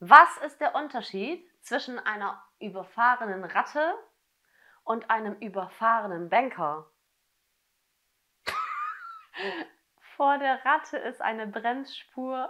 Was ist der Unterschied zwischen einer überfahrenen Ratte und einem überfahrenen Banker? Vor der Ratte ist eine Bremsspur.